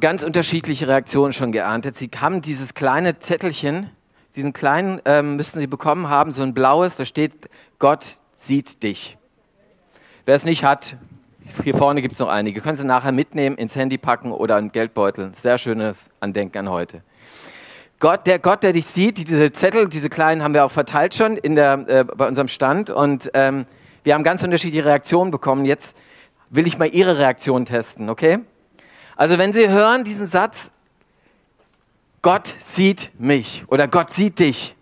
ganz unterschiedliche Reaktionen schon geerntet. Sie haben dieses kleine Zettelchen, diesen kleinen ähm, müssten Sie bekommen haben, so ein blaues, da steht, Gott sieht dich. Wer es nicht hat, hier vorne gibt es noch einige. Können Sie nachher mitnehmen, ins Handy packen oder einen Geldbeutel. Sehr schönes Andenken an heute. Gott, der Gott, der dich sieht, diese Zettel, diese kleinen haben wir auch verteilt schon in der, äh, bei unserem Stand und ähm, wir haben ganz unterschiedliche Reaktionen bekommen. Jetzt will ich mal Ihre Reaktion testen, okay? Also wenn Sie hören diesen Satz, Gott sieht mich oder Gott sieht dich,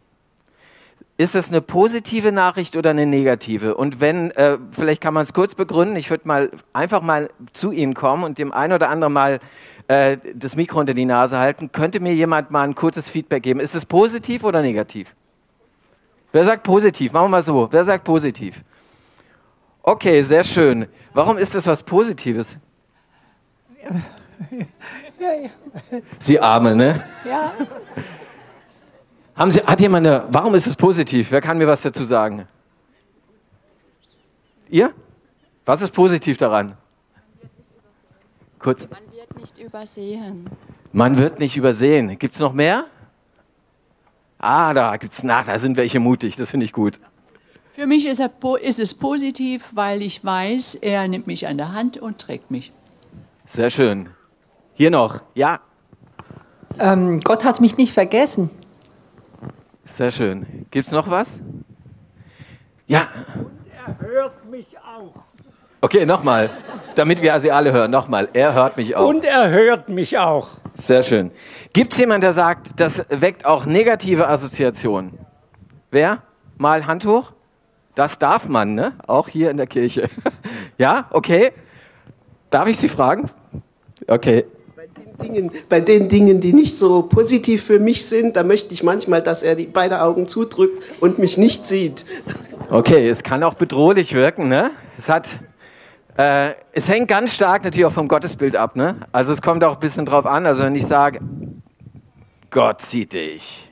ist das eine positive Nachricht oder eine negative? Und wenn, äh, vielleicht kann man es kurz begründen, ich würde mal einfach mal zu Ihnen kommen und dem einen oder anderen mal äh, das Mikro unter die Nase halten. Könnte mir jemand mal ein kurzes Feedback geben? Ist es positiv oder negativ? Wer sagt positiv? Machen wir mal so. Wer sagt positiv? Okay, sehr schön. Warum ist das was Positives? Sie Arme, ne? Ja. Haben Sie, hat jemand eine, warum ist es positiv? Wer kann mir was dazu sagen? Ihr? Was ist positiv daran? Kurz. Man wird nicht übersehen. Man wird nicht übersehen. Gibt es noch mehr? Ah, da gibt's nach, da sind welche mutig, das finde ich gut. Für mich ist, er, ist es positiv, weil ich weiß, er nimmt mich an der Hand und trägt mich. Sehr schön. Hier noch, ja. Ähm, Gott hat mich nicht vergessen. Sehr schön. Gibt es noch was? Ja. Und er hört mich auch. Okay, nochmal, damit wir sie alle hören. Nochmal, er hört mich auch. Und er hört mich auch. Sehr schön. Gibt es jemanden, der sagt, das weckt auch negative Assoziationen? Wer? Mal Hand hoch? Das darf man, ne? Auch hier in der Kirche. ja, okay. Darf ich Sie fragen? Okay. Bei den, Dingen, bei den Dingen, die nicht so positiv für mich sind, da möchte ich manchmal, dass er die beide Augen zudrückt und mich nicht sieht. Okay, es kann auch bedrohlich wirken, ne? Es hat, äh, es hängt ganz stark natürlich auch vom Gottesbild ab, ne? Also es kommt auch ein bisschen drauf an. Also wenn ich sage, Gott sieht dich,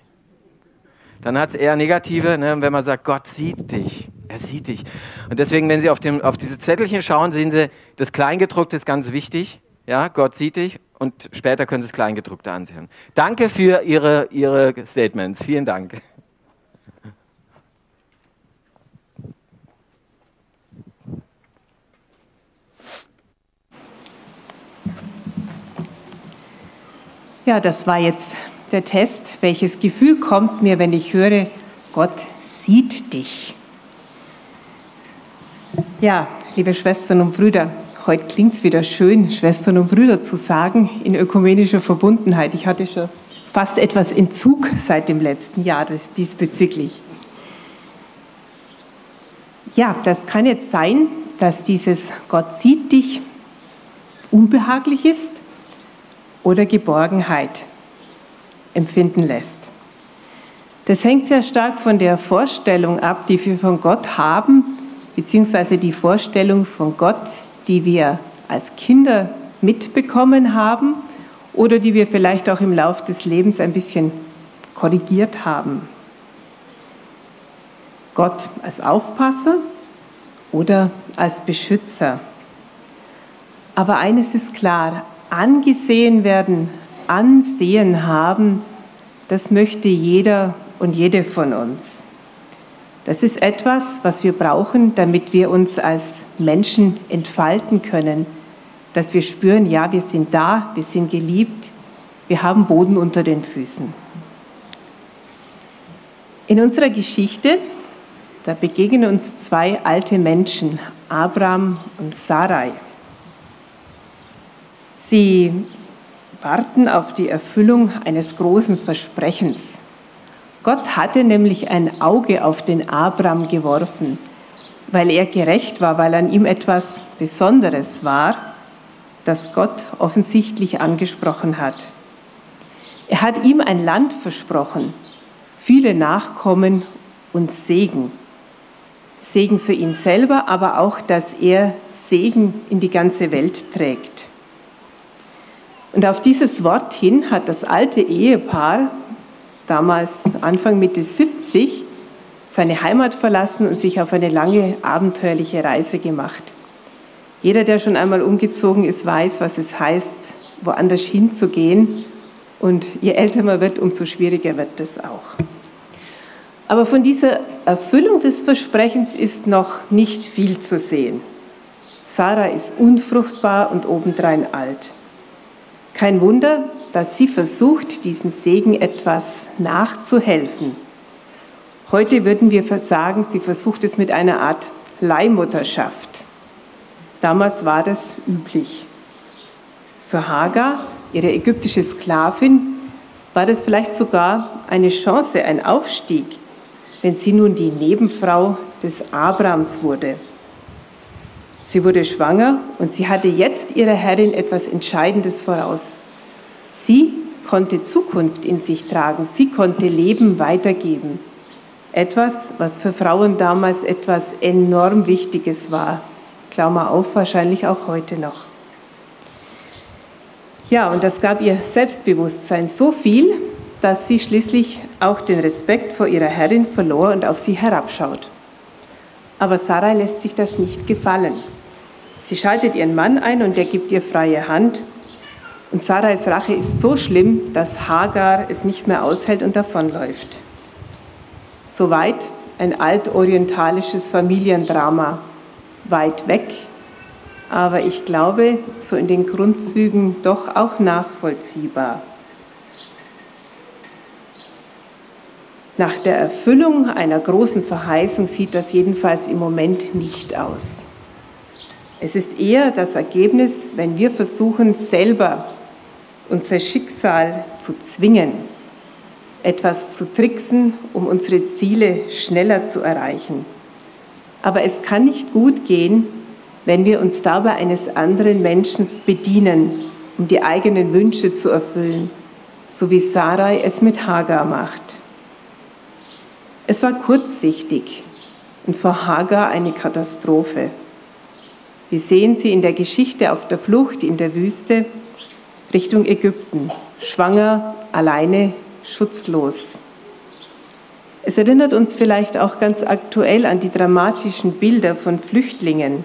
dann hat es eher negative, ne? wenn man sagt, Gott sieht dich. Er sieht dich. Und deswegen, wenn Sie auf, dem, auf diese Zettelchen schauen, sehen Sie, das Kleingedruckte ist ganz wichtig. Ja, Gott sieht dich und später können Sie das Kleingedruckte ansehen. Danke für Ihre, Ihre Statements. Vielen Dank. Ja, das war jetzt der Test. Welches Gefühl kommt mir, wenn ich höre, Gott sieht dich? Ja, liebe Schwestern und Brüder, heute klingt es wieder schön, Schwestern und Brüder zu sagen, in ökumenischer Verbundenheit. Ich hatte schon fast etwas Entzug seit dem letzten Jahr diesbezüglich. Ja, das kann jetzt sein, dass dieses Gott sieht dich unbehaglich ist oder Geborgenheit empfinden lässt. Das hängt sehr stark von der Vorstellung ab, die wir von Gott haben, beziehungsweise die Vorstellung von Gott, die wir als Kinder mitbekommen haben oder die wir vielleicht auch im Laufe des Lebens ein bisschen korrigiert haben. Gott als Aufpasser oder als Beschützer. Aber eines ist klar, angesehen werden, Ansehen haben, das möchte jeder und jede von uns. Das ist etwas, was wir brauchen, damit wir uns als Menschen entfalten können, dass wir spüren, ja, wir sind da, wir sind geliebt, wir haben Boden unter den Füßen. In unserer Geschichte, da begegnen uns zwei alte Menschen, Abraham und Sarai. Sie warten auf die Erfüllung eines großen Versprechens. Gott hatte nämlich ein Auge auf den Abraham geworfen, weil er gerecht war, weil an ihm etwas Besonderes war, das Gott offensichtlich angesprochen hat. Er hat ihm ein Land versprochen, viele Nachkommen und Segen. Segen für ihn selber, aber auch, dass er Segen in die ganze Welt trägt. Und auf dieses Wort hin hat das alte Ehepaar, damals Anfang Mitte 70, seine Heimat verlassen und sich auf eine lange abenteuerliche Reise gemacht. Jeder, der schon einmal umgezogen ist, weiß, was es heißt, woanders hinzugehen. Und je älter man wird, umso schwieriger wird das auch. Aber von dieser Erfüllung des Versprechens ist noch nicht viel zu sehen. Sarah ist unfruchtbar und obendrein alt. Kein Wunder, dass sie versucht, diesem Segen etwas nachzuhelfen. Heute würden wir sagen, sie versucht es mit einer Art Leihmutterschaft. Damals war das üblich. Für Hagar, ihre ägyptische Sklavin, war das vielleicht sogar eine Chance, ein Aufstieg, wenn sie nun die Nebenfrau des Abrams wurde. Sie wurde schwanger und sie hatte jetzt ihrer Herrin etwas Entscheidendes voraus. Sie konnte Zukunft in sich tragen, sie konnte Leben weitergeben. Etwas, was für Frauen damals etwas enorm Wichtiges war. Klammer auf, wahrscheinlich auch heute noch. Ja, und das gab ihr Selbstbewusstsein so viel, dass sie schließlich auch den Respekt vor ihrer Herrin verlor und auf sie herabschaut. Aber Sarah lässt sich das nicht gefallen. Sie schaltet ihren Mann ein und er gibt ihr freie Hand. Und Sarais Rache ist so schlimm, dass Hagar es nicht mehr aushält und davonläuft. Soweit ein altorientalisches Familiendrama, weit weg, aber ich glaube, so in den Grundzügen doch auch nachvollziehbar. Nach der Erfüllung einer großen Verheißung sieht das jedenfalls im Moment nicht aus. Es ist eher das Ergebnis, wenn wir versuchen, selber unser Schicksal zu zwingen, etwas zu tricksen, um unsere Ziele schneller zu erreichen. Aber es kann nicht gut gehen, wenn wir uns dabei eines anderen Menschen bedienen, um die eigenen Wünsche zu erfüllen, so wie Sarai es mit Hagar macht. Es war kurzsichtig und vor Hagar eine Katastrophe. Wir sehen sie in der Geschichte auf der Flucht in der Wüste Richtung Ägypten, schwanger, alleine, schutzlos. Es erinnert uns vielleicht auch ganz aktuell an die dramatischen Bilder von Flüchtlingen,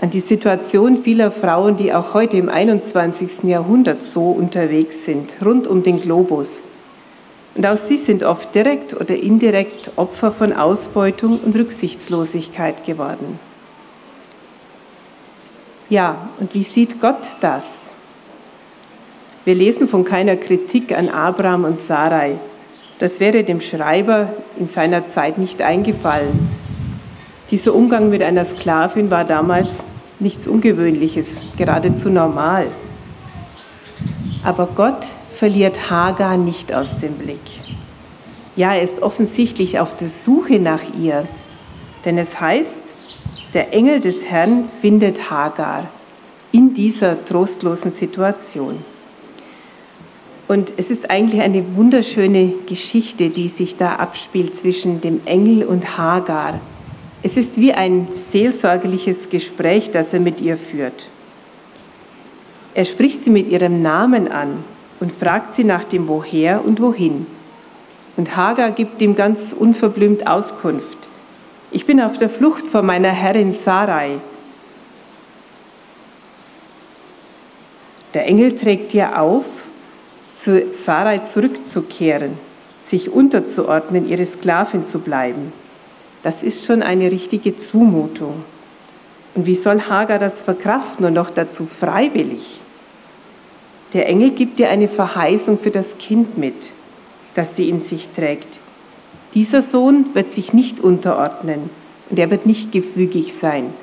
an die Situation vieler Frauen, die auch heute im 21. Jahrhundert so unterwegs sind, rund um den Globus. Und auch sie sind oft direkt oder indirekt Opfer von Ausbeutung und Rücksichtslosigkeit geworden. Ja, und wie sieht Gott das? Wir lesen von keiner Kritik an Abraham und Sarai. Das wäre dem Schreiber in seiner Zeit nicht eingefallen. Dieser Umgang mit einer Sklavin war damals nichts Ungewöhnliches, geradezu normal. Aber Gott verliert Hagar nicht aus dem Blick. Ja, er ist offensichtlich auf der Suche nach ihr, denn es heißt, der Engel des Herrn findet Hagar in dieser trostlosen Situation. Und es ist eigentlich eine wunderschöne Geschichte, die sich da abspielt zwischen dem Engel und Hagar. Es ist wie ein seelsorgerliches Gespräch, das er mit ihr führt. Er spricht sie mit ihrem Namen an und fragt sie nach dem Woher und Wohin. Und Hagar gibt ihm ganz unverblümt Auskunft. Ich bin auf der Flucht vor meiner Herrin Sarai. Der Engel trägt ihr auf, zu Sarai zurückzukehren, sich unterzuordnen, ihre Sklavin zu bleiben. Das ist schon eine richtige Zumutung. Und wie soll Hagar das verkraften und noch dazu freiwillig? Der Engel gibt ihr eine Verheißung für das Kind mit, das sie in sich trägt. Dieser Sohn wird sich nicht unterordnen und er wird nicht gefügig sein.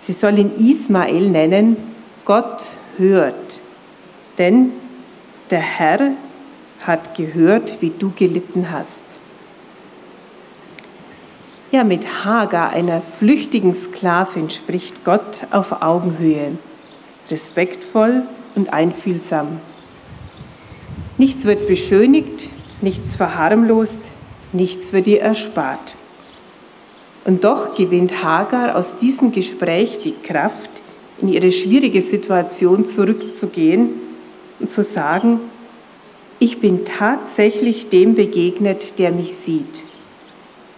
Sie soll ihn Ismael nennen, Gott hört. Denn der Herr hat gehört, wie du gelitten hast. Ja, mit Hagar, einer flüchtigen Sklavin, spricht Gott auf Augenhöhe, respektvoll und einfühlsam. Nichts wird beschönigt, nichts verharmlost, nichts wird ihr erspart. Und doch gewinnt Hagar aus diesem Gespräch die Kraft, in ihre schwierige Situation zurückzugehen und zu sagen, ich bin tatsächlich dem begegnet, der mich sieht.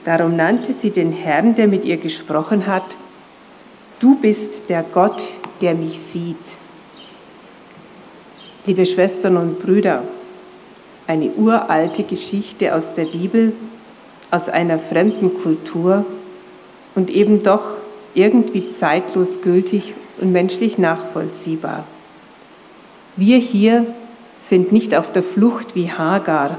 Darum nannte sie den Herrn, der mit ihr gesprochen hat, du bist der Gott, der mich sieht. Liebe Schwestern und Brüder, eine uralte Geschichte aus der Bibel, aus einer fremden Kultur und eben doch irgendwie zeitlos gültig und menschlich nachvollziehbar. Wir hier sind nicht auf der Flucht wie Hagar,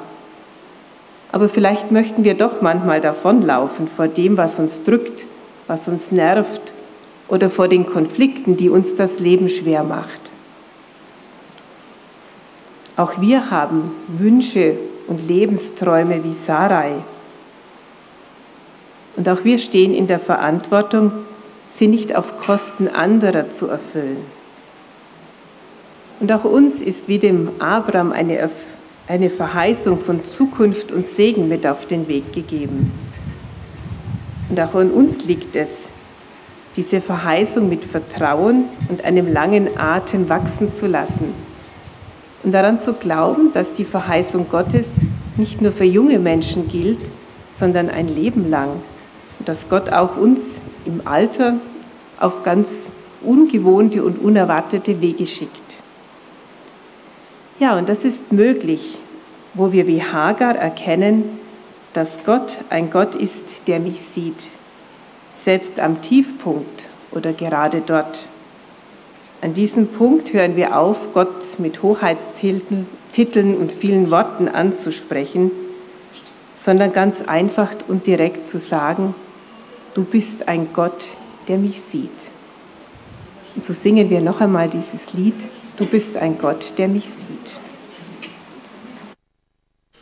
aber vielleicht möchten wir doch manchmal davonlaufen vor dem, was uns drückt, was uns nervt oder vor den Konflikten, die uns das Leben schwer macht. Auch wir haben Wünsche und Lebensträume wie Sarai. Und auch wir stehen in der Verantwortung, sie nicht auf Kosten anderer zu erfüllen. Und auch uns ist wie dem Abraham eine, eine Verheißung von Zukunft und Segen mit auf den Weg gegeben. Und auch an uns liegt es, diese Verheißung mit Vertrauen und einem langen Atem wachsen zu lassen. Und daran zu glauben, dass die Verheißung Gottes nicht nur für junge Menschen gilt, sondern ein Leben lang. Und dass Gott auch uns im Alter auf ganz ungewohnte und unerwartete Wege schickt. Ja, und das ist möglich, wo wir wie Hagar erkennen, dass Gott ein Gott ist, der mich sieht, selbst am Tiefpunkt oder gerade dort. An diesem Punkt hören wir auf, Gott mit Hoheitstiteln und vielen Worten anzusprechen, sondern ganz einfach und direkt zu sagen, du bist ein Gott, der mich sieht. Und so singen wir noch einmal dieses Lied, du bist ein Gott, der mich sieht.